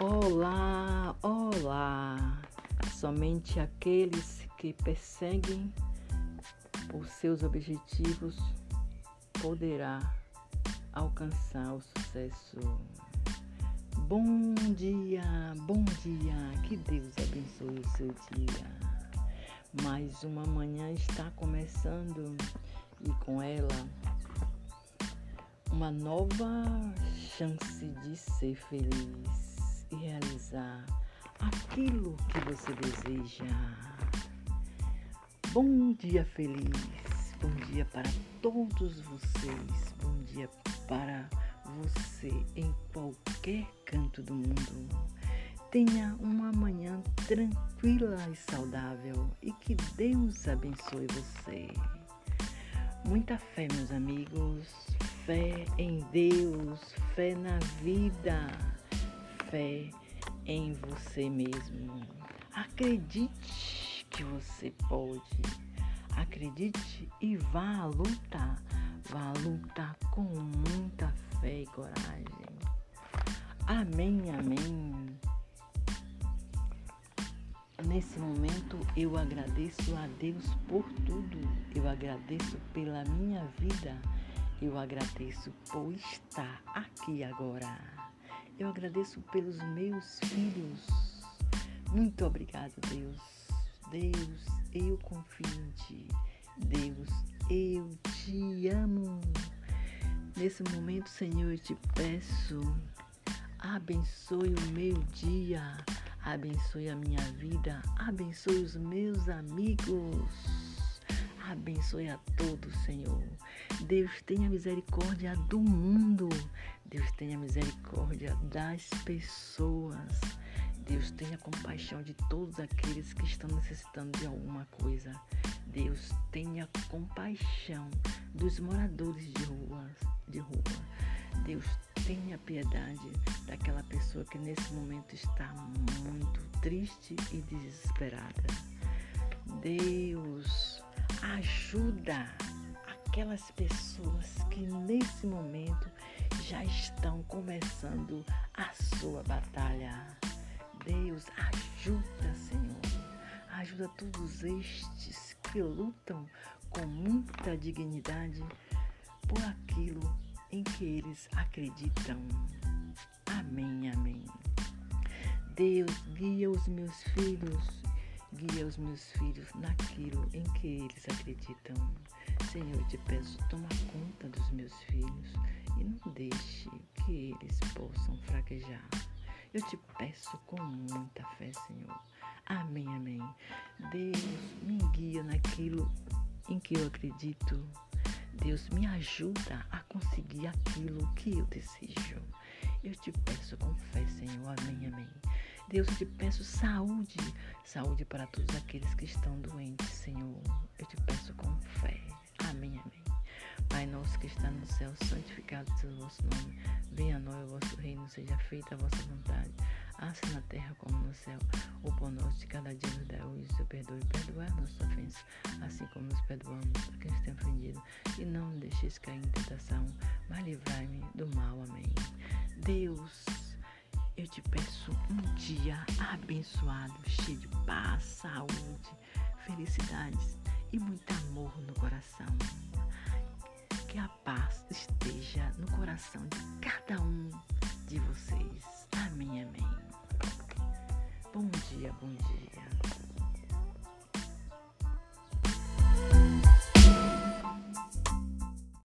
Olá, olá! Somente aqueles que perseguem os seus objetivos poderá alcançar o sucesso. Bom dia, bom dia, que Deus abençoe o seu dia. Mais uma manhã está começando e com ela uma nova chance de ser feliz e realizar aquilo que você deseja. Bom dia feliz, bom dia para todos vocês, bom dia para você em qualquer canto do mundo. Tenha uma manhã tranquila e saudável e que Deus abençoe você. Muita fé, meus amigos, fé em Deus, fé na vida, fé em você mesmo. Acredite que você pode. Acredite e vá à luta. Vá à luta com muita fé e coragem. Amém, amém. Nesse momento eu agradeço a Deus por tudo. Eu agradeço pela minha vida. Eu agradeço por estar aqui agora. Eu agradeço pelos meus filhos. Muito obrigado, Deus. Deus, eu confio em Ti. Deus, eu te amo. Nesse momento, Senhor, eu te peço, abençoe o meu dia abençoe a minha vida, abençoe os meus amigos, abençoe a todos, Senhor. Deus tenha misericórdia do mundo, Deus tenha misericórdia das pessoas. Deus tenha compaixão de todos aqueles que estão necessitando de alguma coisa. Deus tenha compaixão dos moradores de rua, de rua. Deus tenha piedade daquela pessoa que nesse momento está muito triste e desesperada. Deus ajuda aquelas pessoas que nesse momento já estão começando a sua batalha. Deus ajuda, Senhor. Ajuda todos estes que lutam com muita dignidade por aquilo em que eles acreditam. Amém, amém. Deus, guia os meus filhos, guia os meus filhos naquilo em que eles acreditam. Senhor, eu te peço, toma conta dos meus filhos e não deixe que eles possam fraquejar. Eu te peço com muita fé, Senhor. Amém, amém. Deus, me guia naquilo em que eu acredito. Deus me ajuda a conseguir aquilo que eu desejo. Eu te peço com fé, Senhor. Amém, amém. Deus, eu te peço saúde, saúde para todos aqueles que estão doentes, Senhor. Eu te peço com fé. Amém, amém. Pai nosso que está no céu, santificado seja o vosso nome. Venha a nós o vosso reino, seja feita a vossa vontade assim na terra como no céu. O pão nosso de cada dia nos dá hoje, seu perdoe e perdoar nossas ofensas, assim como nos perdoamos a quem nos tem ofendido. E não deixeis cair em tentação, mas livrai-me do mal. Amém. Deus, eu te peço um dia abençoado, cheio de paz, saúde, felicidades e muito amor no coração. Que a paz esteja no coração de cada um de vocês. Amém, amém. Bom dia, bom dia.